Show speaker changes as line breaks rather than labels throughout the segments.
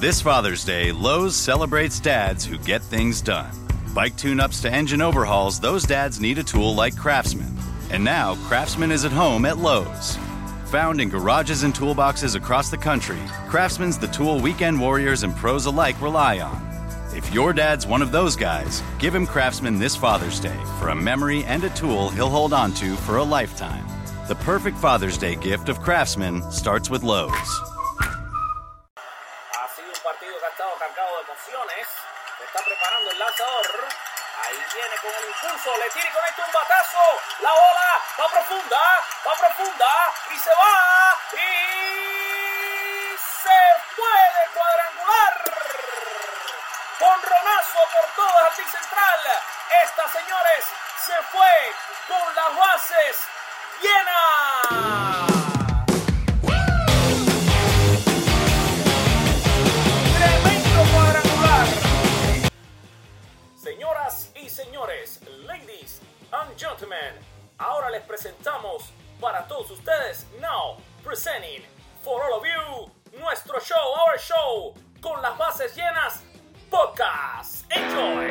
This Father's Day, Lowe's celebrates dads who get things done. Bike tune ups to engine overhauls, those dads need a tool like Craftsman. And now, Craftsman is at home at Lowe's. Found in garages and toolboxes across the country, Craftsman's the tool weekend warriors and pros alike rely on. If your dad's one of those guys, give him Craftsman this Father's Day for a memory and a tool he'll hold on to for a lifetime. The perfect Father's Day gift of Craftsman starts with Lowe's.
Le tira y conecta un batazo. La bola va profunda, va profunda y se va. Y se puede cuadrangular. Con Ronazo por todo el jardín central. Esta, señores, se fue con las bases llenas. señores, ladies and gentlemen, ahora les presentamos para todos ustedes, now presenting for all of you, nuestro show, our show, con las bases llenas, podcast. Enjoy.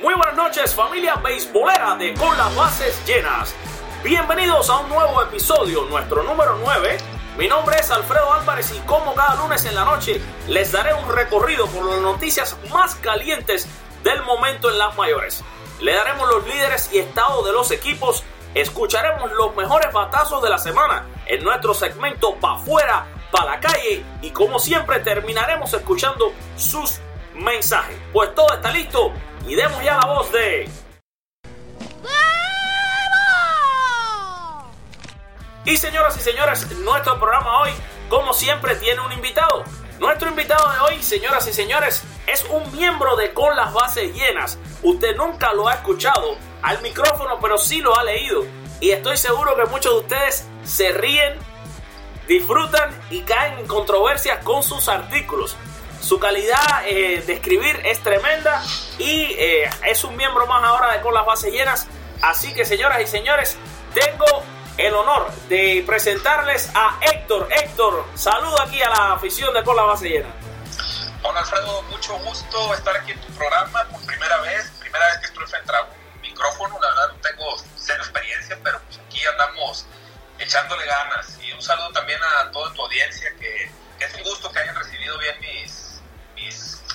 Muy buenas noches familia beisbolera de Con las bases llenas. Bienvenidos a un nuevo episodio, nuestro número 9 mi nombre es Alfredo Álvarez y como cada lunes en la noche les daré un recorrido por las noticias más calientes del momento en las mayores. Le daremos los líderes y estado de los equipos, escucharemos los mejores batazos de la semana en nuestro segmento Pa' fuera, pa' la calle y como siempre terminaremos escuchando sus mensajes. Pues todo está listo y demos ya la voz de Y señoras y señores, nuestro programa hoy, como siempre, tiene un invitado. Nuestro invitado de hoy, señoras y señores, es un miembro de Con las Bases Llenas. Usted nunca lo ha escuchado al micrófono, pero sí lo ha leído. Y estoy seguro que muchos de ustedes se ríen, disfrutan y caen en controversias con sus artículos. Su calidad eh, de escribir es tremenda y eh, es un miembro más ahora de Con las Bases Llenas. Así que, señoras y señores, tengo el honor de presentarles a Héctor. Héctor, saludo aquí a la afición de Con la Base Llena.
Hola Alfredo, mucho gusto estar aquí en tu programa por primera vez, primera vez que estoy frente a un micrófono, la verdad no tengo cero experiencia, pero pues aquí andamos echándole ganas y un saludo también a toda tu audiencia que, es un gusto que hayan recibido bien mis,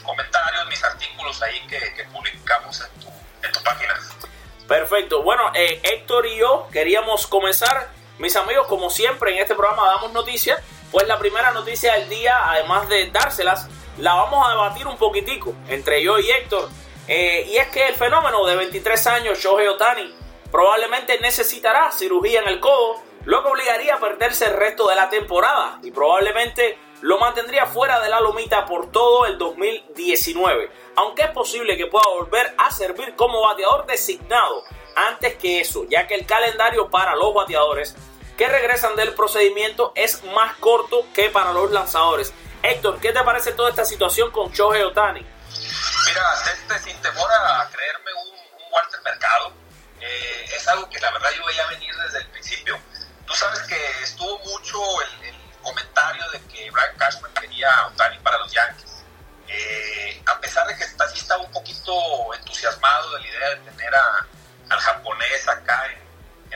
comentarios, mis artículos ahí que, publicamos en tu, en tu.
Perfecto. Bueno, eh, Héctor y yo queríamos comenzar, mis amigos, como siempre en este programa damos noticias, pues la primera noticia del día, además de dárselas, la vamos a debatir un poquitico entre yo y Héctor. Eh, y es que el fenómeno de 23 años, Shohei Otani, probablemente necesitará cirugía en el codo, lo que obligaría a perderse el resto de la temporada y probablemente lo mantendría fuera de la lomita por todo el 2019, aunque es posible que pueda volver a servir como bateador designado antes que eso, ya que el calendario para los bateadores que regresan del procedimiento es más corto que para los lanzadores. Héctor, ¿qué te parece toda esta situación con Shohei Otani?
Mira, este, sin temor a creerme un, Walter Mercado, eh, es algo que la verdad yo veía venir desde el principio. Tú sabes que estuvo mucho el comentario de que Brian Cashman quería a Otani para los Yankees. Eh, a pesar de que así estaba un poquito entusiasmado de la idea de tener a, al japonés acá en,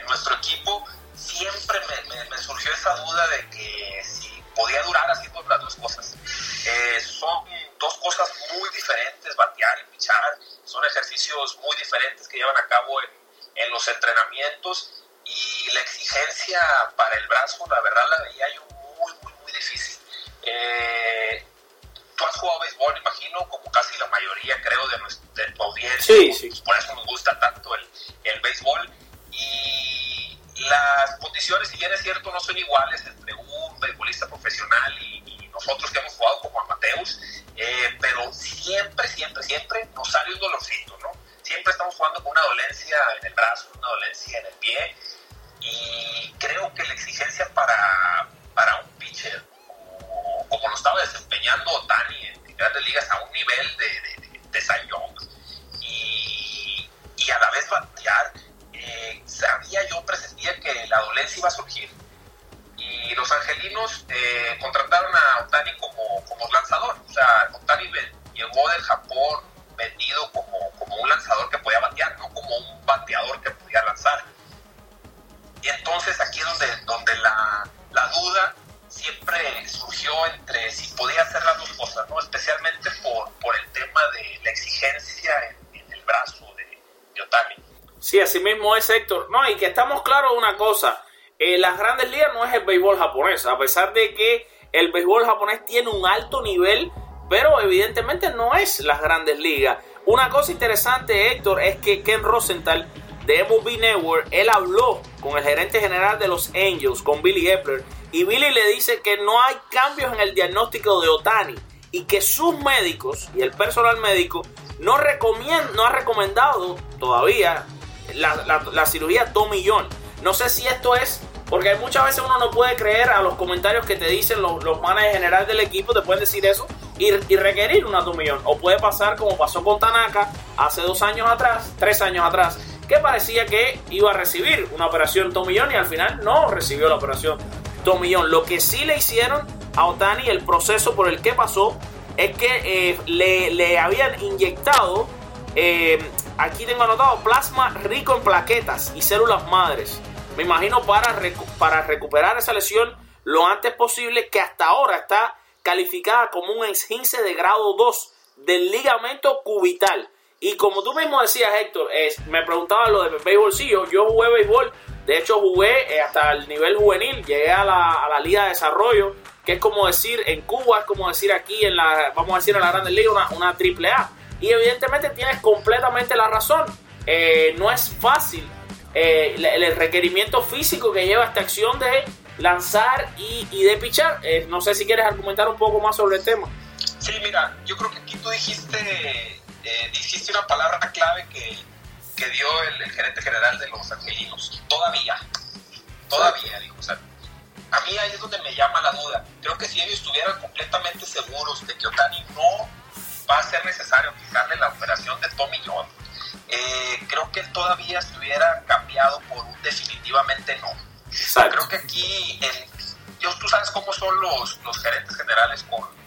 nuestro equipo, siempre me, surgió esa duda de que si podía durar haciendo las dos cosas. Eh, son dos cosas muy diferentes, batear y pichar, son ejercicios muy diferentes que llevan a cabo en, en los entrenamientos y la exigencia para el brazo, la verdad la veía yo Eh, tú has jugado béisbol, imagino, como casi la mayoría, creo, de, nuestra, tu audiencia.
Sí, sí.
Por eso nos gusta tanto el, el béisbol. Y las condiciones, si bien es cierto, no son iguales entre un beisbolista profesional y, nosotros que hemos jugado como amateurs, eh, pero siempre, siempre, siempre nos sale un dolorcito, ¿no? Siempre estamos jugando con una dolencia en el brazo, una dolencia en el pie, y creo que la exigencia para, para un pitcher como, lo estaba desempeñando Otani en, grandes ligas a un nivel de, de, de, Young y, y, a la vez batear, eh, sabía yo, presentía que la dolencia iba a surgir. Y, los angelinos contrataron a Otani como, como lanzador. O sea, Otani llegó del Japón vendido como, como un lanzador que podía batear, no como un bateador que podía lanzar. Y entonces aquí es donde, donde la, la duda siempre surgió entre si podía hacer las dos cosas, ¿no? especialmente por, por el tema de la exigencia en, el brazo de, de, Otani.
Sí, así mismo es Héctor. No, y que estamos claros una cosa, eh, las grandes ligas no es el béisbol japonés, a pesar de que el béisbol japonés tiene un alto nivel, pero evidentemente no es las grandes ligas. Una cosa interesante, Héctor, es que Ken Rosenthal de MLB Network, él habló con el gerente general de los Angels, con Billy Epler, y Billy le dice que no hay cambios en el diagnóstico de Otani y que sus médicos y el personal médico no, no ha recomendado todavía la, cirugía Tommy John. No sé si esto es porque muchas veces uno no puede creer a los comentarios que te dicen los, los generales del equipo, te pueden decir eso y, requerir una Tommy John. O puede pasar como pasó con Tanaka hace dos años atrás, tres años atrás, que parecía que iba a recibir una operación Tomillón y al final no recibió la operación Tomillón. Lo que sí le hicieron a Otani, el proceso por el que pasó, es que eh, le, habían inyectado, eh, aquí tengo anotado, plasma rico en plaquetas y células madres. Me imagino para, para recuperar esa lesión lo antes posible, que hasta ahora está calificada como un esguince de grado 2 del ligamento cubital. Y como tú mismo decías, Héctor, me preguntaba lo de béisbol. Sí, yo, jugué béisbol. De hecho, jugué eh, hasta el nivel juvenil. Llegué a la, Liga de Desarrollo, que es como decir en Cuba, es como decir aquí en la, vamos a decir en la Grande Liga, una, una triple A. Y evidentemente tienes completamente la razón. Eh, no es fácil eh, el, requerimiento físico que lleva esta acción de lanzar y de pichar. no sé si quieres argumentar un poco más sobre el tema.
Sí, mira, yo creo que aquí tú dijiste eh, dijiste una palabra clave que, que dio el, gerente general de los angelinos. Todavía, todavía, dijo. O sea, a mí ahí es donde me llama la duda. Creo que si ellos estuvieran completamente seguros de que Otani no va a ser necesario quitarle la operación de Tommy John, eh, creo que él todavía estuviera cambiado por un definitivamente no. creo que aquí, el, tú sabes cómo son los, los gerentes generales con,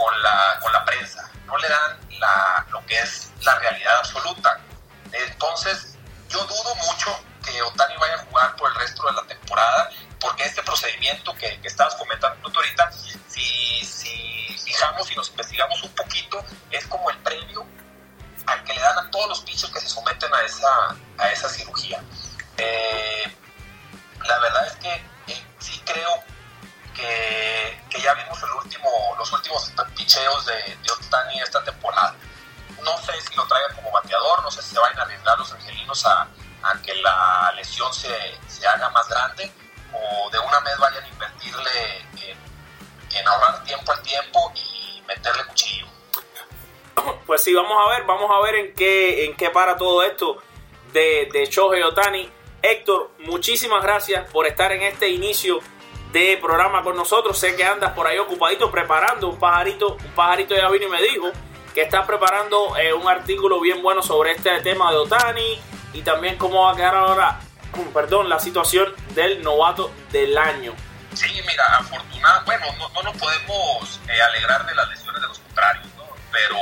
con, la, con la prensa. No le dan la, lo que es la realidad absoluta. Entonces, yo dudo mucho que Otani vaya a jugar por el resto de la temporada, porque este procedimiento que, que estabas comentando tú ahorita, si, si fijamos y nos investigamos un poquito, es como el previo al que le dan a todos los pichos que se someten a esa, a esa cirugía. Eh, la verdad es que eh, sí creo que, que, ya vimos el último, los últimos picheos de, de Otani esta temporada. No sé si lo traigan como bateador, no sé si se vayan a arriesgar los angelinos a, a que la lesión se, se, haga más grande o de una vez vayan a invertirle en, en ahorrar tiempo al tiempo y meterle cuchillo.
Pues sí, vamos a ver, vamos a ver en qué, en qué para todo esto de, de Shohei Otani. Héctor, muchísimas gracias por estar en este inicio de programa con nosotros. Sé que andas por ahí ocupadito preparando un pajarito. Un pajarito ya vino y me dijo que estás preparando eh, un artículo bien bueno sobre este tema de Otani y también cómo va a quedar ahora, perdón, la situación del novato del año.
Sí, mira, afortunadamente, bueno, no, no, nos podemos eh, alegrar de las lesiones de los contrarios, ¿no? pero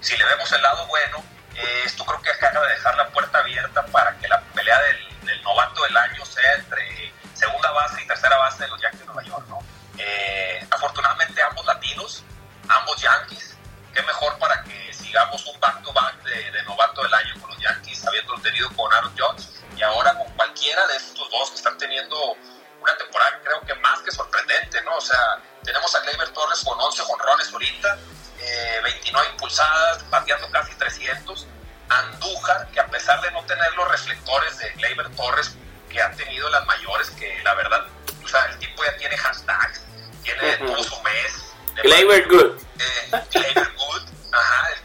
si le vemos el lado bueno, eh, esto creo que acaba de dejar la puerta abierta para que la pelea del, del novato del año sea entre segunda base y tercera base de los Yankees de Nueva York, ¿no? Eh, afortunadamente ambos latinos, ambos Yankees, qué mejor para que sigamos un back-to-back de, novato del año con los Yankees, habiendo tenido con Aaron Jones y ahora con cualquiera de estos dos que están teniendo una temporada creo que más que sorprendente, ¿no? O sea, tenemos a Gleyber Torres con 11 jonrones ahorita, 29 eh, impulsadas, bateando casi 300. Andújar, que a pesar de no tener los reflectores de Gleyber Torres, que han tenido las mayores, que la verdad, o sea, el tipo ya tiene hashtags, tiene todo su mes.
Gleyber Good.
Eh, Good, ajá, el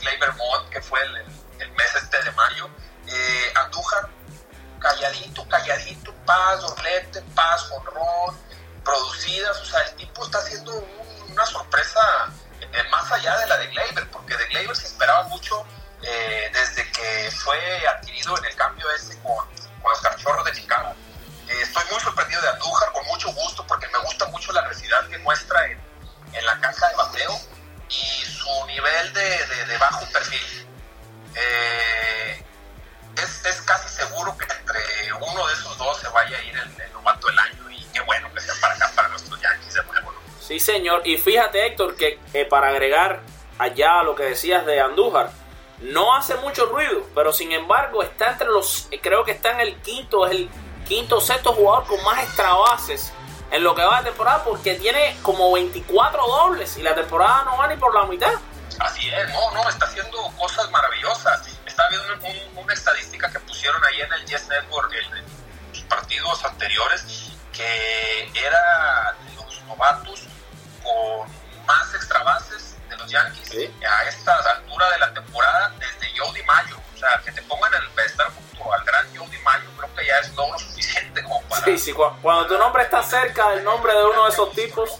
Y fíjate, Héctor, que eh, para agregar allá lo que decías de Andújar, no hace mucho ruido, pero sin embargo está entre los, eh, creo que está en el quinto, es el quinto o sexto jugador con más extra bases en lo que va de temporada porque tiene como 24 dobles y la temporada no va ni por la mitad.
Así es, no, no, está haciendo cosas maravillosas. Estaba viendo una estadística que pusieron ahí en el Yes Network en, los partidos anteriores que era los Yankees a esta altura de la temporada desde Jody Mayo. O sea, que te pongan el estar junto al gran Jody Mayo, creo que ya es logro suficiente como para.
Sí, sí, cuando tu nombre está cerca del nombre de uno de esos tipos,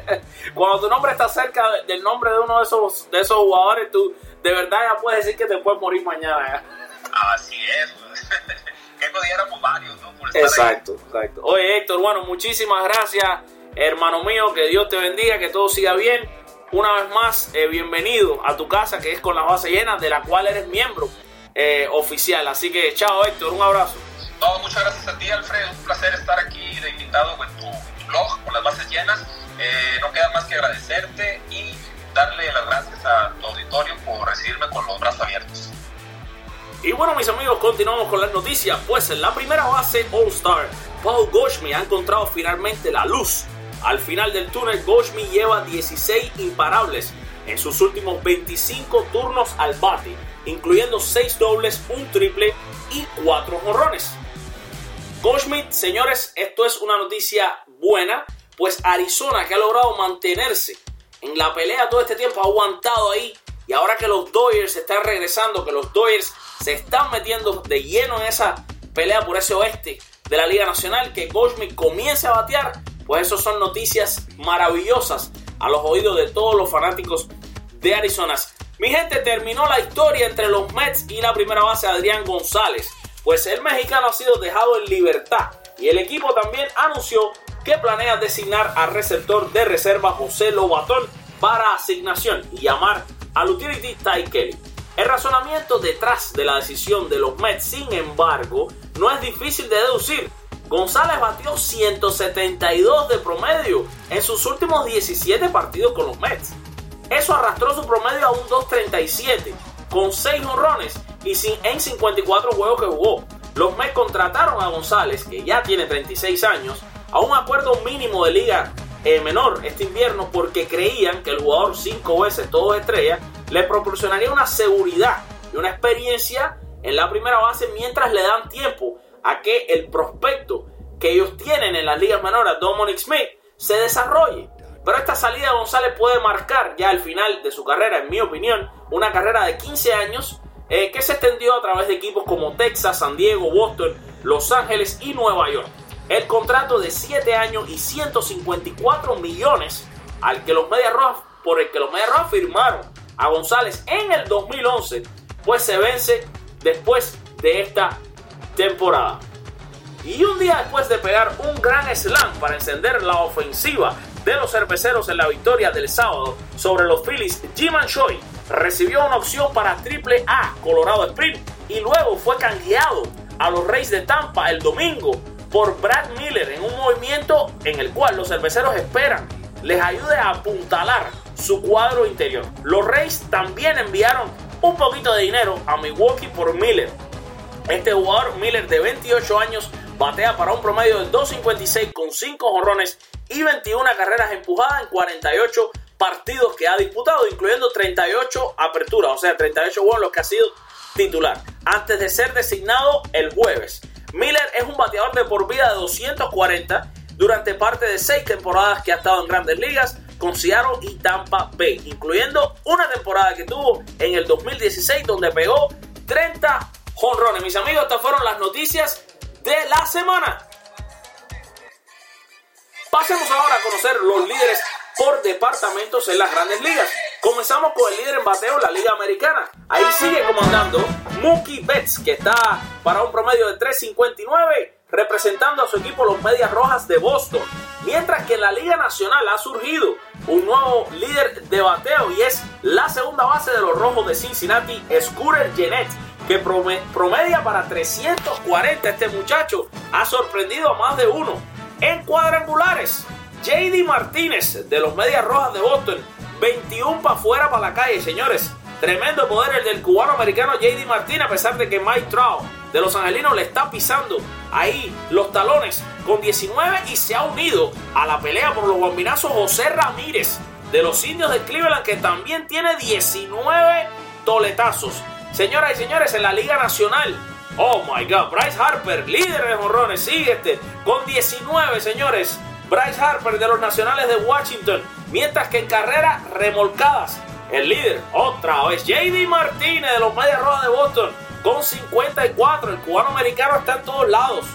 cuando tu nombre está cerca del nombre de uno de esos, de esos jugadores, tú de verdad ya puedes decir que te puedes morir mañana.
Así es. que no diéramos varios, ¿no?
exacto, exacto. Oye, Héctor, bueno, muchísimas gracias, hermano mío. Que Dios te bendiga, que todo siga bien. Una vez más, eh, bienvenido a tu casa, que es con la base llena, de la cual eres miembro eh, oficial. Así que, chao, Héctor, un abrazo.
No, muchas gracias a ti, Alfredo. Un placer estar aquí de invitado en tu, blog con las bases llenas. Eh, no queda más que agradecerte y darle las gracias a tu auditorio por recibirme con los brazos abiertos.
Y bueno, mis amigos, continuamos con las noticias. Pues en la primera base All-Star, Paul Goldschmidt ha encontrado finalmente la luz. Al final del túnel, Goldschmidt lleva 16 imparables en sus últimos 25 turnos al bate, incluyendo 6 dobles, un triple y 4 jorrones. Goldschmidt, señores, esto es una noticia buena, pues Arizona, que ha logrado mantenerse en la pelea todo este tiempo, ha aguantado ahí. Y ahora que los Dodgers están regresando, que los Dodgers se están metiendo de lleno en esa pelea por ese oeste de la Liga Nacional, que Goldschmidt comience a batear, pues eso son noticias maravillosas a los oídos de todos los fanáticos de Arizona. Mi gente, terminó la historia entre los Mets y la primera base Adrián González pues el mexicano ha sido dejado en libertad y el equipo también anunció que planea designar al receptor de reserva José Lobatón para asignación y llamar al utility Ty Kelly. El razonamiento detrás de la decisión de los Mets, sin embargo, no es difícil de deducir. González batió 172 de promedio en sus últimos 17 partidos con los Mets. Eso arrastró su promedio a un 237, con 6 honrones y en 54 juegos que jugó. Los Mets contrataron a González, que ya tiene 36 años, a un acuerdo mínimo de liga eh, menor este invierno porque creían que el jugador 5 veces todo estrella le proporcionaría una seguridad y una experiencia en la primera base mientras le dan tiempo a que el prospecto que ellos tienen en las ligas menores, Dominic Smith, se desarrolle. Pero esta salida de González puede marcar ya el final de su carrera, en mi opinión, una carrera de 15 años eh, que se extendió a través de equipos como Texas, San Diego, Boston, Los Ángeles y Nueva York. El contrato de 7 años y 154 millones al que los Medias Rojas, por el que los Medias Rojas firmaron a González en el 2011, pues se vence después de esta temporada. Y un día después de pegar un gran slam para encender la ofensiva de los cerveceros en la victoria del sábado sobre los Phillies, Jim Choi recibió una opción para Triple A Colorado Sprint y luego fue canjeado a los Reyes de Tampa el domingo por Brad Miller en un movimiento en el cual los cerveceros esperan les ayude a apuntalar su cuadro interior. Los Reyes también enviaron un poquito de dinero a Milwaukee por Miller. Este jugador Miller de 28 años batea para un promedio de 2.56 con 5 jorrones y 21 carreras empujadas en 48 partidos que ha disputado, incluyendo 38 aperturas, o sea, 38 juegos los que ha sido titular, antes de ser designado el jueves. Miller es un bateador de por vida de 240 durante parte de seis temporadas que ha estado en grandes ligas con Seattle y Tampa Bay, incluyendo una temporada que tuvo en el 2016 donde pegó 30 jonrones. Mis amigos, estas fueron las noticias de la semana. Pasemos ahora a conocer los líderes por departamentos en las grandes ligas. Comenzamos con el líder en bateo, la Liga Americana. Ahí sigue comandando Mookie Betts, que está para un promedio de 3.59, representando a su equipo los Medias Rojas de Boston. Mientras que en la Liga Nacional ha surgido un nuevo líder de bateo y es la segunda base de los Rojos de Cincinnati, Scooter Gennett, que promedia para 340. Este muchacho ha sorprendido a más de uno en cuadrangulares JD Martínez de los Medias Rojas de Boston. 21 para afuera para la calle, señores. Tremendo poder el del cubano americano JD Martínez, a pesar de que Mike Trout de los angelinos le está pisando ahí los talones con 19 y se ha unido a la pelea por los bombinazos José Ramírez de los indios de Cleveland que también tiene 19 toletazos. Señoras y señores, en la Liga Nacional, oh my god, Bryce Harper, líder de morrones, sigue este con 19, señores. Bryce Harper de los Nacionales de Washington, mientras que en carreras remolcadas, el líder, otra vez, JD Martínez de los Medias Rojas de Boston, con 54. El cubano americano está en todos lados.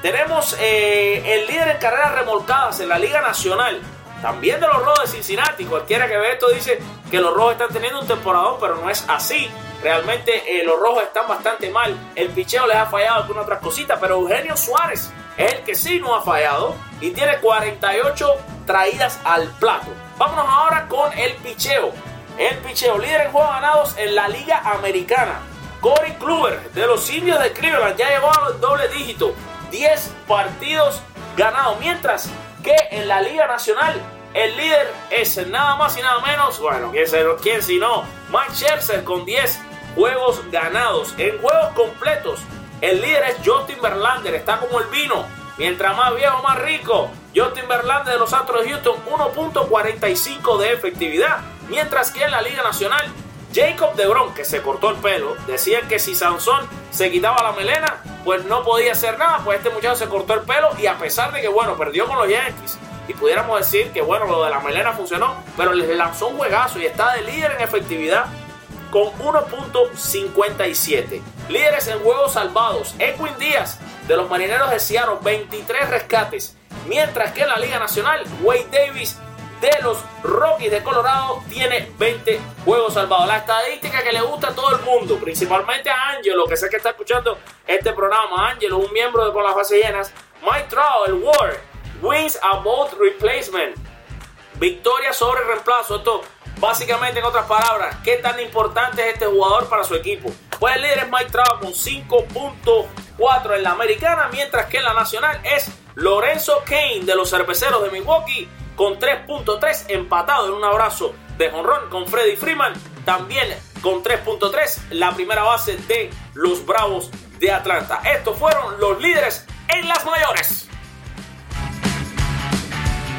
Tenemos eh, el líder en carreras remolcadas en la Liga Nacional. También de los Rojos de Cincinnati. Cualquiera que ve esto dice que los Rojos están teniendo un temporadón, pero no es así. Realmente eh, los Rojos están bastante mal. El picheo les ha fallado algunas otras cositas, pero Eugenio Suárez es el que sí no ha fallado y tiene 48 traídas al plato. Vámonos ahora con el picheo. El picheo, líder en juegos ganados en la Liga Americana. Corey Kluber de los indios de Cleveland ya llegó a los doble dígitos. 10 partidos ganados. Mientras que en la Liga Nacional el líder es nada más y nada menos, bueno, ¿quién, quién si no? Mike Scherzer con 10 juegos ganados. En juegos completos, el líder es Justin Verlander, está como el vino. Mientras más viejo, más rico. Justin Verlander de los Astros de Houston, 1.45 de efectividad. Mientras que en la Liga Nacional, Jacob DeGrom, que se cortó el pelo, decía que si Sansón se quitaba la melena, pues no podía hacer nada, pues este muchacho se cortó el pelo y a pesar de que, bueno, perdió con los Yankees y pudiéramos decir que, bueno, lo de la melena funcionó, pero le lanzó un juegazo y está de líder en efectividad con 1.57. Líderes en juegos salvados, Edwin Díaz de los Marineros de Seattle, 23 rescates, mientras que en la Liga Nacional, Wade Davis de los Rockies de Colorado tiene 20 juegos salvados. La estadística que le gusta a todo el mundo, principalmente a Angelo, que sé que está escuchando este programa. Angelo, un miembro de Con las Bases Llenas. Mike Trout, el War, wins about replacement. Victoria sobre reemplazo. Esto, básicamente, en otras palabras, ¿qué tan importante es este jugador para su equipo? Pues el líder es Mike Trout con 5.4 en la americana, mientras que en la nacional es Lorenzo Kane de los cerveceros de Milwaukee con 3.3 empatado en un abrazo de jonrón con Freddy Freeman. También con 3.3 la primera base de los Bravos de Atlanta. Estos fueron los líderes en las mayores.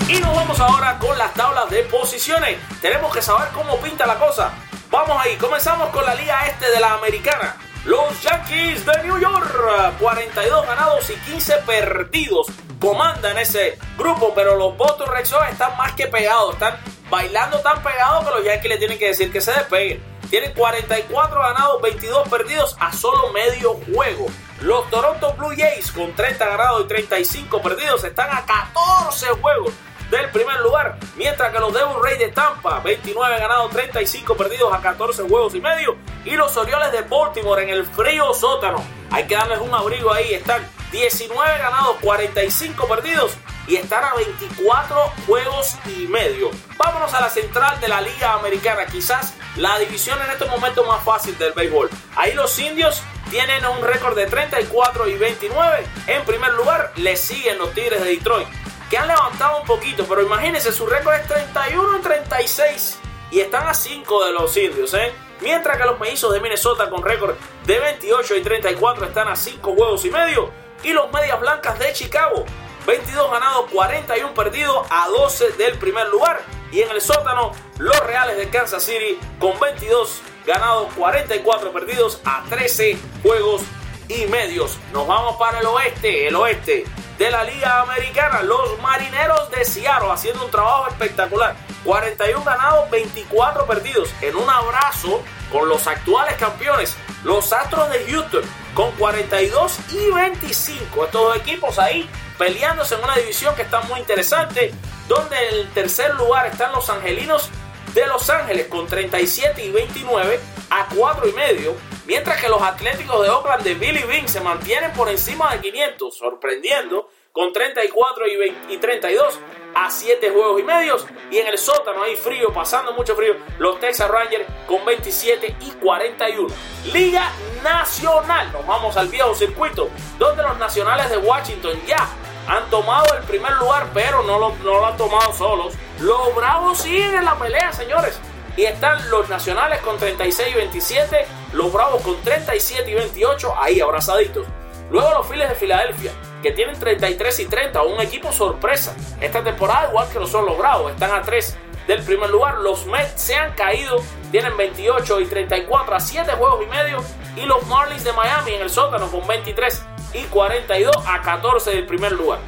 Y nos vamos ahora con las tablas de posiciones. Tenemos que saber cómo pinta la cosa. Vamos ahí, comenzamos con la liga este de la americana. Los Yankees de New York, 42 ganados y 15 perdidos comandan ese grupo, pero los Boston Red Sox están más que pegados, están bailando tan pegados que los Yankees le tienen que decir que se despeguen. Tienen 44 ganados, 22 perdidos a solo medio juego. Los Toronto Blue Jays con 30 ganados y 35 perdidos están a 14 juegos del primer lugar, mientras que los Devil Rays de Tampa, 29 ganados, 35 perdidos a 14 juegos y medio, y los Orioles de Baltimore en el frío sótano. Hay que darles un abrigo ahí, están 19 ganados, 45 perdidos y están a 24 juegos y medio. Vámonos a la central de la Liga Americana, quizás la división en estos momentos más fácil del béisbol. Ahí los indios tienen un récord de 34 y 29. En primer lugar, le siguen los Tigres de Detroit, que han levantado un poquito, pero imagínense, su récord es 31 y 36 y están a 5 de los indios, ¿eh? Mientras que los mellizos de Minnesota con récord de 28 y 34 están a 5 juegos y medio y los Medias Blancas de Chicago. 22 ganados, 41 perdidos a 12 del primer lugar. Y en el sótano, los Reales de Kansas City con 22 ganados, 44 perdidos a 13 juegos y medios. Nos vamos para el oeste, el oeste de la Liga Americana. Los Marineros de Seattle haciendo un trabajo espectacular. 41 ganados, 24 perdidos. En un abrazo con los actuales campeones, los Astros de Houston con 42 y 25. Estos dos equipos ahí peleándose en una división que está muy interesante, donde en el tercer lugar están los Angelinos de Los Ángeles con 37 y 29 a 4 y medio, mientras que los Atléticos de Oakland de Billy Bean se mantienen por encima de 500, sorprendiendo con 34 y, 32 a 7 juegos y medios. Y en el sótano hay frío, pasando mucho frío, los Texas Rangers con 27 y 41. Liga Nacional, nos vamos al viejo circuito, donde los nacionales de Washington ya han tomado el primer lugar, pero no lo, no lo han tomado solos. Los Bravos siguen en la pelea, señores. Y están los Nacionales con 36 y 27, los Bravos con 37 y 28, ahí abrazaditos. Luego los Phillies de Filadelfia, que tienen 33 y 30, un equipo sorpresa. Esta temporada, igual que lo son los Bravos, están a 3 del primer lugar. Los Mets se han caído, tienen 28 y 34 a 7 juegos y medio. Y los Marlins de Miami en el sótano con 23 y 42 a 14 del primer lugar.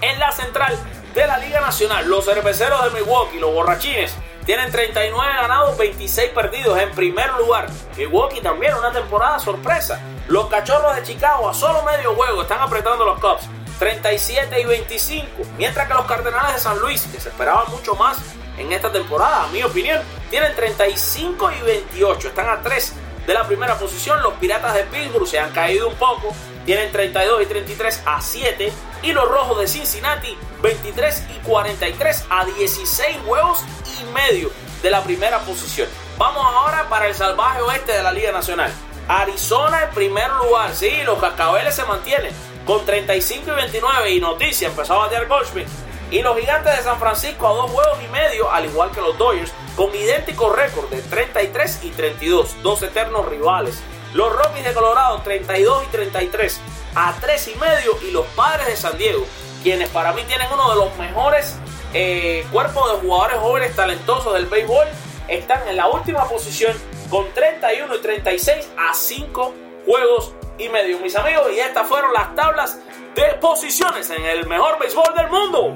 En la central de la Liga Nacional, los cerveceros de Milwaukee, los borrachines, tienen 39 ganados, 26 perdidos en primer lugar. Milwaukee también una temporada sorpresa. Los cachorros de Chicago a solo medio juego están apretando los Cubs. 37 y 25. Mientras que los Cardenales de San Luis, que se esperaban mucho más en esta temporada, a mi opinión, tienen 35 y 28. Están a 3 de la primera posición. Los Piratas de Pittsburgh se han caído un poco. Tienen 32 y 33 a 7. Y los Rojos de Cincinnati 23 y 43 a 16 huevos y medio de la primera posición. Vamos ahora para el salvaje oeste de la Liga Nacional. Arizona en primer lugar. Sí, los cascabeles se mantienen con 35 y 29. Y noticia, empezó a batear Goldschmidt. Y los gigantes de San Francisco a dos juegos y medio, al igual que los Dodgers, con idéntico récord de 33 y 32, dos eternos rivales. Los Rockies de Colorado 32 y 33 a 3 y medio y los Padres de San Diego, quienes para mí tienen uno de los mejores eh, cuerpos de jugadores jóvenes talentosos del béisbol, están en la última posición con 31 y 36 a 5 juegos y medio, mis amigos. Y estas fueron las tablas de posiciones en el mejor béisbol del mundo.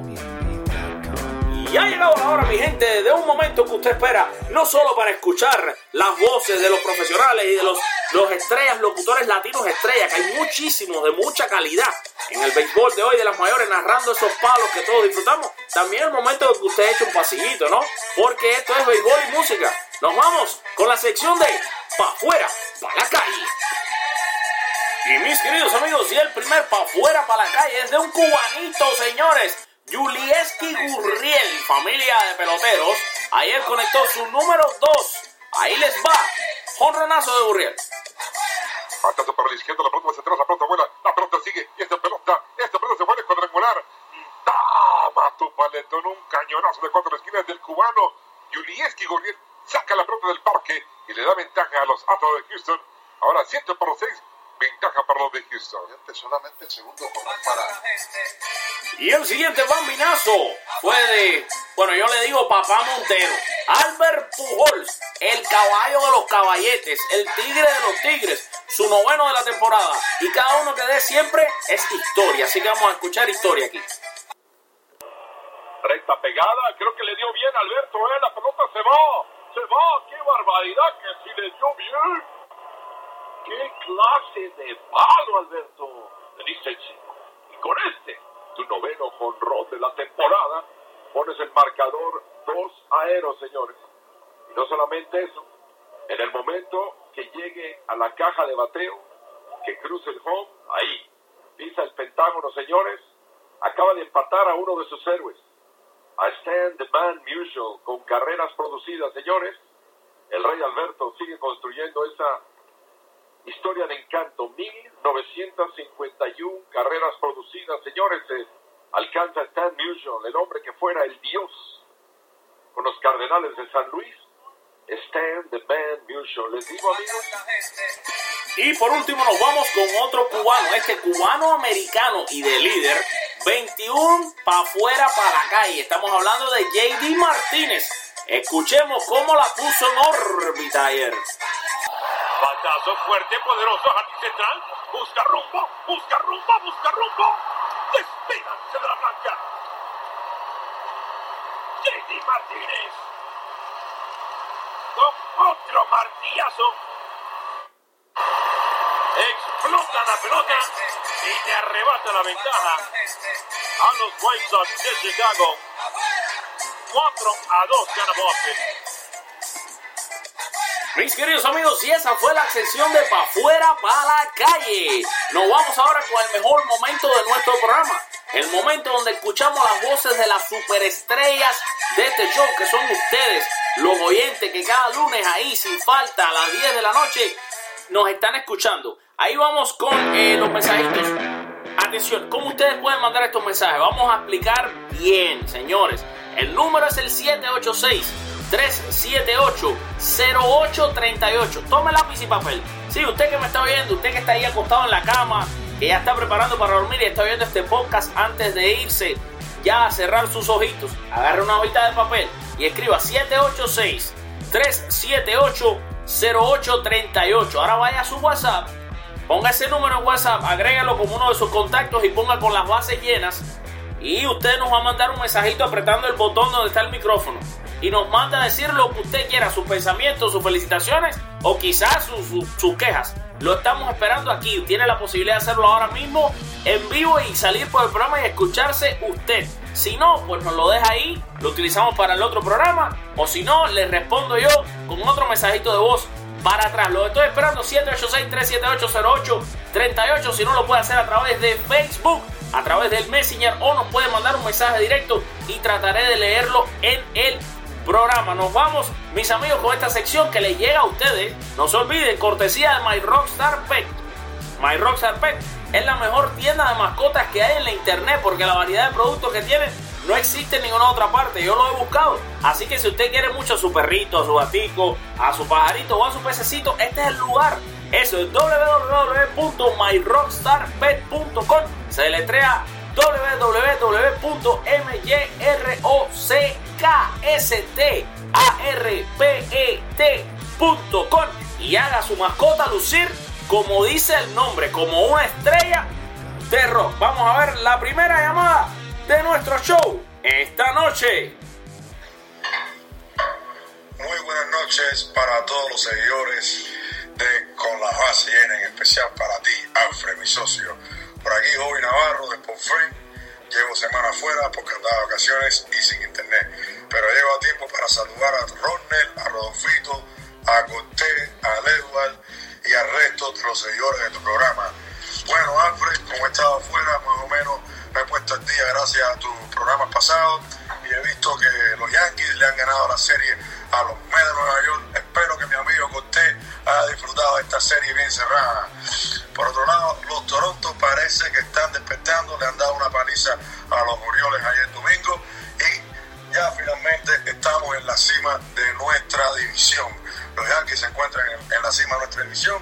Y ha llegado la hora, mi gente, de un momento que usted espera, no solo para escuchar las voces de los profesionales y de los, los estrellas, locutores latinos estrellas, que hay muchísimos de mucha calidad en el béisbol de hoy de las mayores, narrando esos palos que todos disfrutamos. También el momento que usted eche un pasillito, ¿no? Porque esto es béisbol y música. Nos vamos con la sección de Pa' afuera, pa' la calle. Y mis queridos amigos, y el primer pa' afuera, pa' la calle es de un cubanito, señores. Julieski Gurriel, familia de peloteros, ayer conectó su número 2. Ahí les va. Honronazo de Gurriel.
Batazo para la izquierda, la pelota se atrás, la pelota vuela, la pelota sigue, y esta pelota, esta pelota se vuelve cuadrangular. Tama tu paletón, un cañonazo de cuatro esquinas del cubano. Julieski Gurriel saca la pelota del parque y le da ventaja a los Astros de Houston. Ahora 7 por 6, ventaja para los de Houston.
Solamente el segundo jornal para
Y el siguiente bambinazo fue de, bueno, yo le digo papá Montero, Albert Pujols, el caballo de los caballetes, el tigre de los tigres, su noveno de la temporada. Y cada uno que dé siempre es historia, así que vamos a escuchar historia aquí.
Recta pegada, creo que le dio bien Alberto, ¿eh? La pelota se va, se va, qué barbaridad que si le dio bien. ¡Qué clase de palo, Alberto! Le dice el chico. Y con este, tu noveno jonrón de la temporada, pones el marcador 2 a 0, señores. Y no solamente eso, en el momento que llegue a la caja de bateo, que cruce el home, ahí, pisa el pentágono, señores, acaba de empatar a uno de sus héroes, a Stan the Man Musial, con carreras producidas, señores. El Rey Alberto sigue construyendo esa historia de encanto. 1951 carreras producidas, señores. alcanza Stan Musial, el hombre que fuera el dios con los Cardenales de San Luis. Stan the Man Musial. Les digo, amigos,
Y por último nos vamos con otro cubano, este cubano americano y de líder, 21 para afuera para la calle. Estamos hablando de JD Martínez. Escuchemos cómo la puso en órbita ayer.
Batazo fuerte, poderoso, jardín central. Busca rumbo, busca rumbo, busca rumbo. Despídanse de la blanca. JD Martínez. Con otro martillazo. Explota la pelota y le arrebata la ventaja a los White Sox de Chicago. 4 a 2 gana Boston.
Mis queridos amigos, y esa fue la sección de Pa' Fuera para la calle. Nos vamos ahora con el mejor momento de nuestro programa. El momento donde escuchamos las voces de las superestrellas de este show, que son ustedes, los oyentes que cada lunes ahí, sin falta, a las 10 de la noche, nos están escuchando. Ahí vamos con eh, los mensajitos. Atención, ¿cómo ustedes pueden mandar estos mensajes? Vamos a explicar bien, señores. El número es el 786-378-0838. Tome lápiz y papel. Sí, usted que me está oyendo, usted que está ahí acostado en la cama, que ya está preparando para dormir y está viendo este podcast antes de irse ya a cerrar sus ojitos, agarre una hojita de papel y escriba 786-378-0838. Ahora vaya a su WhatsApp, ponga ese número en WhatsApp, agrégalo como uno de sus contactos y ponga con las bases llenas. Y usted nos va a mandar un mensajito apretando el botón donde está el micrófono. Y nos manda a decir lo que usted quiera, sus pensamientos, sus felicitaciones o quizás sus, quejas. Lo estamos esperando aquí. Tiene la posibilidad de hacerlo ahora mismo en vivo y salir por el programa y escucharse usted. Si no, pues nos lo deja ahí, lo utilizamos para el otro programa. O si no, le respondo yo con otro mensajito de voz para atrás. Lo estoy esperando 786-378-0838. Si no, lo puede hacer a través de Facebook, a través del Messenger o nos puede mandar un mensaje directo y trataré de leerlo en el programa. Nos vamos, mis amigos, con esta sección que les llega a ustedes. No se olviden, cortesía de My Rockstar Pet. My Rockstar Pet es la mejor tienda de mascotas que hay en la internet porque la variedad de productos que tiene no existe en ninguna otra parte. Yo lo he buscado. Así que si usted quiere mucho a su perrito, a su gatico, a su pajarito o a su pececito, este es el lugar. Eso es www.myrockstarpet.com. Se deletrea www.myrockstarpet.com y haga su mascota lucir como dice el nombre, como una estrella de rock. Vamos a ver la primera llamada de nuestro show esta noche.
Muy buenas noches para todos los seguidores de Con la llena, en especial para ti, Alfred, mi socio. Por aquí, Joey Navarro de Friend. Llevo semana afuera porque andaba de vacaciones y sin internet. Pero llevo tiempo para saludar a Ronel, a Rodolfito, a Cortés, a Edward y al resto de los seguidores de tu programa. Bueno, Alfred, como he estado afuera, más o menos me he puesto el día gracias a tus programas pasados y he visto que los Yankees le han ganado la serie a los Mets de Nueva York. Espero que mi amigo Cortés haya disfrutado de esta serie bien cerrada. Por otro lado, los Toronto parece que están despertando, le han dado una paliza a los Orioles ayer domingo y ya finalmente estamos en la cima de nuestra división. Los Yankees se encuentran en, la cima de nuestra división.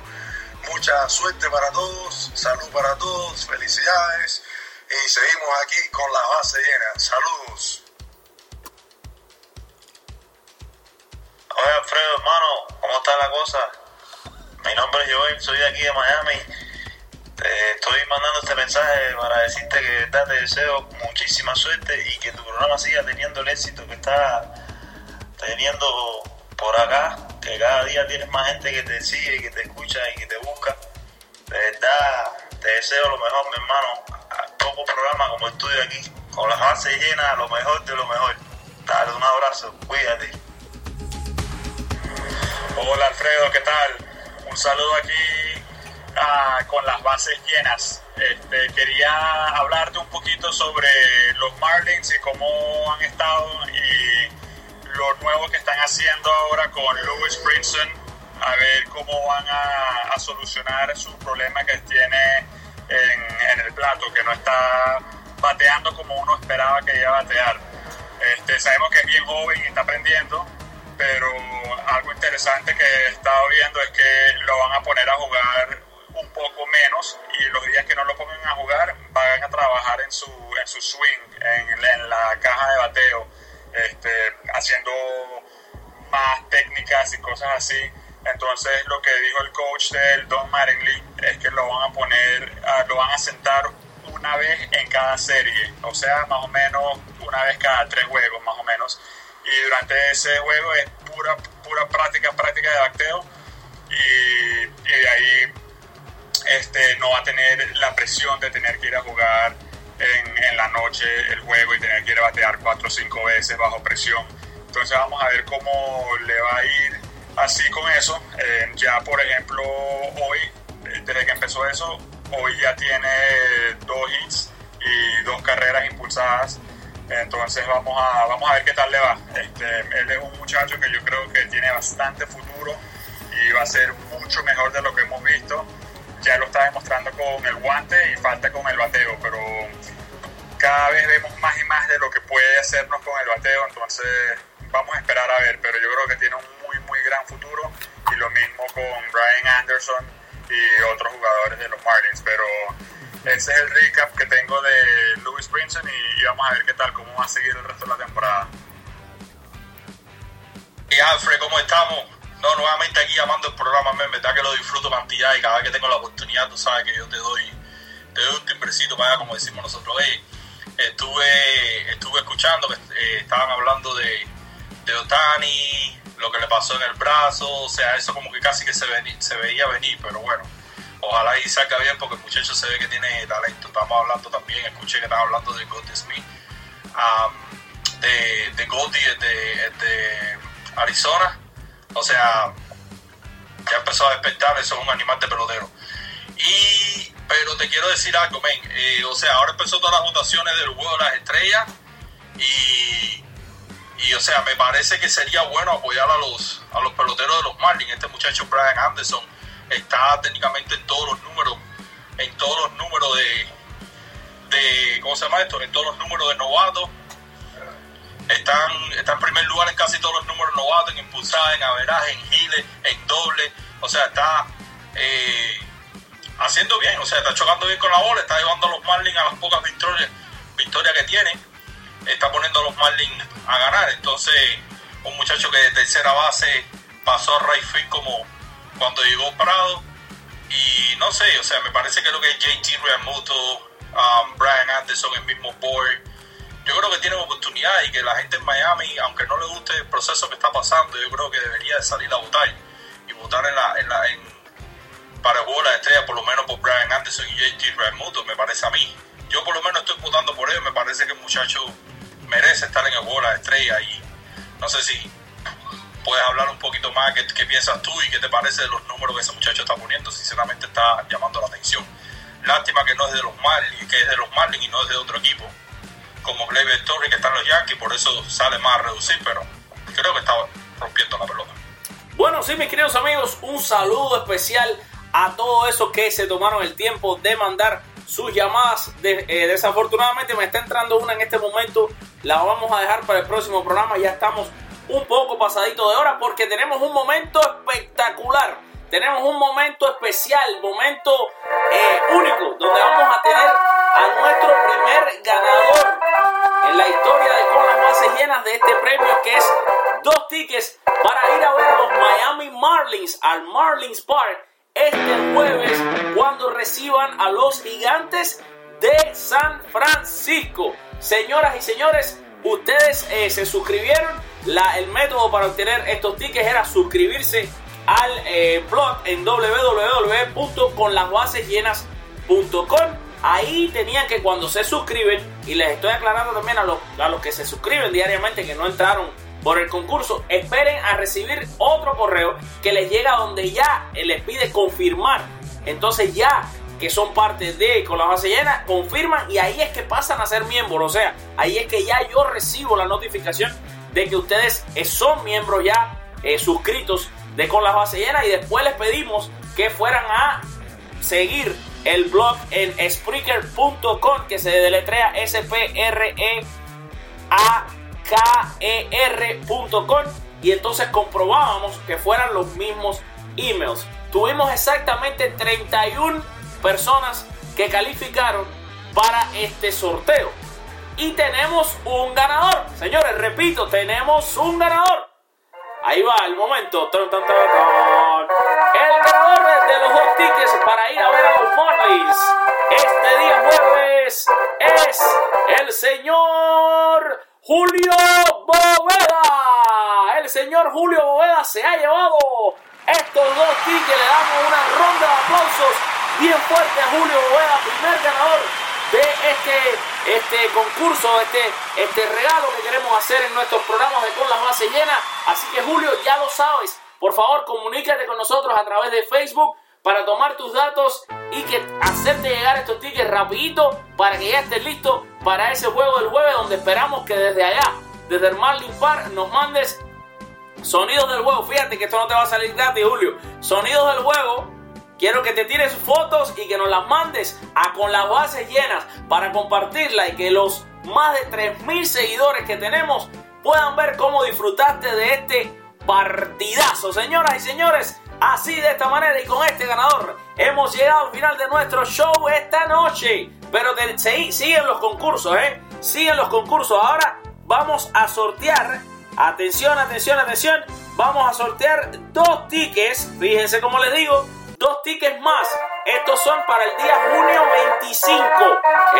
Mucha suerte para todos, salud para todos, felicidades y seguimos aquí con la base llena. Saludos.
Hola Alfredo, hermano, ¿cómo está la cosa? Mi nombre es Joel, soy de aquí de Miami. Te estoy mandando este mensaje para decirte que te deseo muchísima suerte y que tu programa siga teniendo el éxito que está teniendo por acá, que cada día tienes más gente que te sigue, que te escucha y que te busca. De verdad, te deseo lo mejor, mi hermano. Como programa, como estudio aquí, con las bases llenas, lo mejor de lo mejor. Dale un abrazo, cuídate.
Hola Alfredo, ¿qué tal? un saludo aquí ah, con las bases llenas. Este, quería hablarte un poquito sobre los Marlins y cómo han estado y lo nuevo que están haciendo ahora con Lewis Brinson, a ver cómo van a, solucionar su problema que tiene en, el plato, que no está bateando como uno esperaba que iba a batear. Este, sabemos que es bien joven y está aprendiendo, pero algo interesante que he estado viendo es que lo van a poner a jugar un poco menos y los días que no lo pongan a jugar van a trabajar en su, en su swing, en, la caja de bateo, este, haciendo más técnicas y cosas así. Entonces lo que dijo el coach del Don Mattingly es que lo van a poner, lo van a sentar una vez en cada serie, o sea, más o menos una vez cada tres juegos, más o menos. Y durante ese juego es pura, pura práctica, práctica de bateo y, de ahí este, no va a tener la presión de tener que ir a jugar en, en, la noche el juego y tener que ir a batear cuatro o cinco veces bajo presión. Entonces vamos a ver cómo le va a ir así con eso. Eh, ya por ejemplo hoy, desde que empezó eso, hoy ya tiene dos hits y dos carreras impulsadas entonces vamos a, vamos a ver qué tal le va. Este, él es un muchacho que yo creo que tiene bastante futuro y va a ser mucho mejor de lo que hemos visto. ya lo está demostrando con el guante y falta con el bateo, pero cada vez vemos más y más de lo que puede hacernos con el bateo, entonces vamos a esperar a ver, pero yo creo que tiene un muy gran futuro y lo mismo con Brian Anderson y otros jugadores de los Marlins, pero ese es el recap que tengo de Louis Brinson y, vamos a ver qué tal, cómo va a seguir el resto de la temporada.
Y Alfred, ¿cómo estamos? No, nuevamente aquí llamando el programa, me verdad que lo disfruto cantidad y cada vez que tengo la oportunidad, tú sabes que yo te doy, te doy un timbrecito para allá, como decimos nosotros. estuve, estuve escuchando que eh, estaban hablando de, de Otani, lo que le pasó en el brazo, o sea, eso como que casi que se, se veía venir, pero bueno, ojalá y salga bien porque el muchacho se ve que tiene talento. Estamos hablando también, escuché que estaba hablando de Goldie Smith, de, de Goldie de Arizona o sea, ya empezó a despertar, eso es un animal de pelotero. Y, pero te quiero decir algo, men. Eh, o sea, ahora empezó todas las votaciones del juego de las estrellas. Y, o sea, me parece que sería bueno apoyar a los, a los peloteros de los Marlins. Este muchacho Brian Anderson está técnicamente en todos los números, en todos los números de, ¿cómo se llama esto? En todos los números de novatos está en primer lugar en casi todos los números novatos, en impulsada, en averaje, en giles, en doble. O sea, está eh, haciendo bien, o sea, está chocando bien con la bola, está llevando a los Marlins a las pocas victorias, victorias que tiene, está poniendo a los Marlins a ganar. Entonces, un muchacho que de tercera base pasó a right como cuando llegó Prado. Y no sé, o sea, me parece que lo que es JT Realmuto, um, Brian Anderson, el mismo Boyd, yo creo que tiene oportunidad y que la gente en Miami, aunque no le guste el proceso que está pasando, yo creo que debería de salir a votar y votar en la, en la, en, para el juego de la estrella, por lo menos por Brian Anderson y JT Realmuto, me parece a mí. Yo por lo menos estoy votando por él, me parece que el muchacho merece estar en el juego de la estrella y no sé si puedes hablar un poquito más qué, qué piensas tú y qué te parece de los números que ese muchacho está poniendo, sinceramente está llamando la atención. Lástima que no es de los Marlins, que es de los Marlins y no es de otro equipo como Gleyber Torres que están los Yankees, por eso sale más a reducir, pero creo que está rompiendo la pelota.
Bueno, sí, mis queridos amigos, un saludo especial a todos esos que se tomaron el tiempo de mandar sus llamadas. Eh, desafortunadamente me está entrando una en este momento, la vamos a dejar para el próximo programa, ya estamos un poco pasadito de hora porque tenemos un momento espectacular. Tenemos un momento especial, momento eh, único, donde vamos a tener a nuestro primer ganador en la historia de con las bases llenas de este premio que es dos tickets para ir a ver a los Miami Marlins al Marlins Park este jueves cuando reciban a los gigantes de San Francisco. Señoras y señores, ustedes eh, se suscribieron. La, el método para obtener estos tickets era suscribirse al eh, blog en www.conlasbasesllenas.com Ahí tenían que cuando se suscriben, y les estoy aclarando también a los, a los que se suscriben diariamente que no entraron por el concurso, esperen a recibir otro correo que les llega donde ya les pide confirmar. Entonces ya que son parte de con la base llena, confirman y ahí es que pasan a ser miembros. O sea, ahí es que ya yo recibo la notificación de que ustedes eh, son miembros ya eh, suscritos de con la base llena y después les pedimos que fueran a seguir el blog en Spreaker.com que se deletrea s p r e a k e r.com y entonces comprobábamos que fueran los mismos emails. Tuvimos exactamente 31 personas que calificaron para este sorteo. Y tenemos un ganador. Señores, repito, tenemos un ganador. Ahí va el momento. El ganador de los dos tickets para ir a ver a los Marlins este día jueves es el señor Julio Boveda. El señor Julio Boveda se ha llevado estos dos tickets. Le damos una ronda de aplausos bien fuerte a Julio Boveda, primer ganador de este, este concurso, este, este regalo que queremos hacer en nuestros programas de Con las Bases Llenas. Así que Julio, ya lo sabes, por favor comunícate con nosotros a través de Facebook para tomar tus datos y que hacerte llegar estos tickets rapidito para que ya estés listo para ese juego del jueves donde esperamos que desde allá, desde el Marlin Park, nos mandes sonidos del juego. Fíjate que esto no te va a salir gratis, Julio. Sonidos del juego Quiero que te tires fotos y que nos las mandes a con las bases llenas para compartirla y que los más de 3.000 seguidores que tenemos puedan ver cómo disfrutaste de este partidazo. Señoras y señores, así de esta manera y con este ganador hemos llegado al final de nuestro show esta noche. Pero de, siguen los concursos, ¿eh? Siguen los concursos. Ahora vamos a sortear. Atención, atención, atención. Vamos a sortear dos tickets. Fíjense como les digo. Dos tickets más. Estos son para el día junio 25.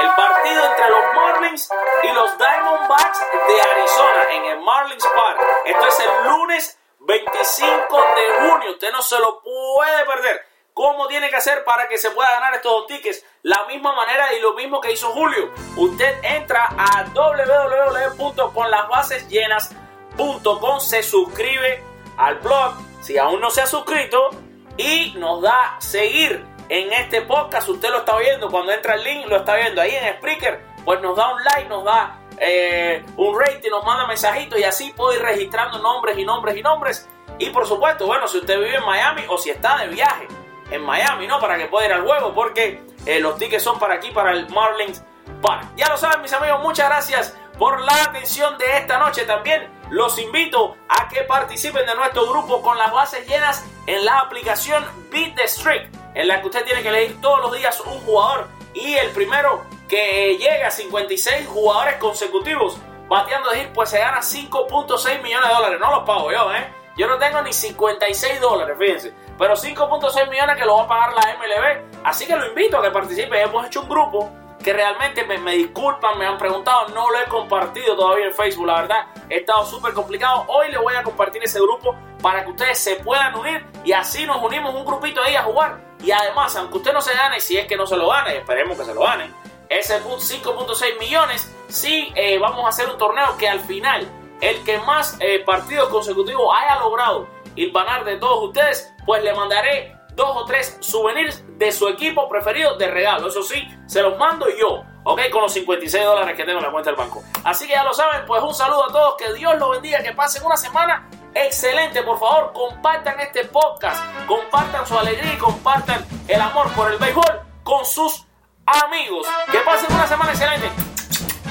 El partido entre los Marlins y los Diamondbacks de Arizona en el Marlins Park. Esto es el lunes 25 de junio. Usted no se lo puede perder. ¿Cómo tiene que hacer para que se pueda ganar estos dos tickets? La misma manera y lo mismo que hizo Julio. Usted entra a www.conlasbasesllenas.com, se suscribe al blog si aún no se ha suscrito y nos da seguir en este podcast. Usted lo está viendo cuando entra el link, lo está viendo ahí en Spreaker. Pues nos da un like, nos da eh, un rating, nos manda mensajitos y así puedo ir registrando nombres y nombres y nombres. Y por supuesto, bueno, si usted vive en Miami o si está de viaje en Miami, ¿no? Para que pueda ir al juego, porque eh, los tickets son para aquí, para el Marlins Park. Ya lo saben, mis amigos, muchas gracias por la atención de esta noche. También los invito a que participen de nuestro grupo con las bases llenas en la aplicación Beat the Streak, en la que usted tiene que elegir todos los días un jugador y el primero que llega a 56 jugadores consecutivos bateando de hit, pues se gana 5.6 millones de dólares. No los pago yo, ¿eh? Yo no tengo ni 56 dólares, fíjense. Pero 5.6 millones que lo va a pagar la MLB. Así que lo invito a que participe. Hemos hecho un grupo que realmente me, disculpan, me han preguntado, no lo he compartido todavía en Facebook, la verdad, he estado súper complicado. Hoy le voy a compartir ese grupo para que ustedes se puedan unir y así nos unimos un grupito ahí a jugar. Y además, aunque usted no se gane, si es que no se lo gane, esperemos que se lo gane, ese 5.6 millones, sí eh, vamos a hacer un torneo que al final el que más eh, partidos consecutivos haya logrado ir ganar de todos ustedes, pues le mandaré dos o tres souvenirs de su equipo preferido de regalo. Eso sí, se los mando yo, ¿ok? Con los 56 dólares que tengo en la cuenta del banco. Así que ya lo saben, pues un saludo a todos, que Dios los bendiga, que pasen una semana excelente. Por favor, compartan este podcast, compartan su alegría y compartan el amor por el béisbol con sus amigos. Que pasen una semana excelente.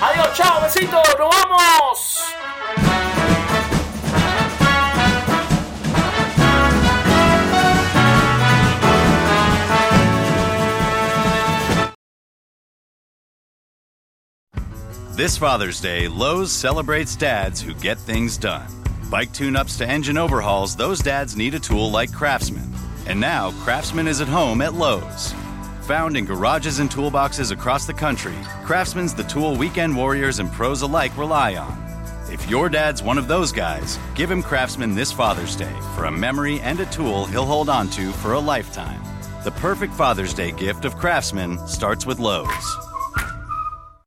Adiós, chao, besitos, nos vamos.
This Father's Day, Lowe's celebrates dads who get things done. Bike tune ups to engine overhauls, those dads need a tool like Craftsman. And now, Craftsman is at home at Lowe's. Found in garages and toolboxes across the country, Craftsman's the tool weekend warriors and pros alike rely on. If your dad's one of those guys, give him Craftsman this Father's Day for a memory and a tool he'll hold on to for a lifetime. The perfect Father's Day gift of Craftsman starts with Lowe's.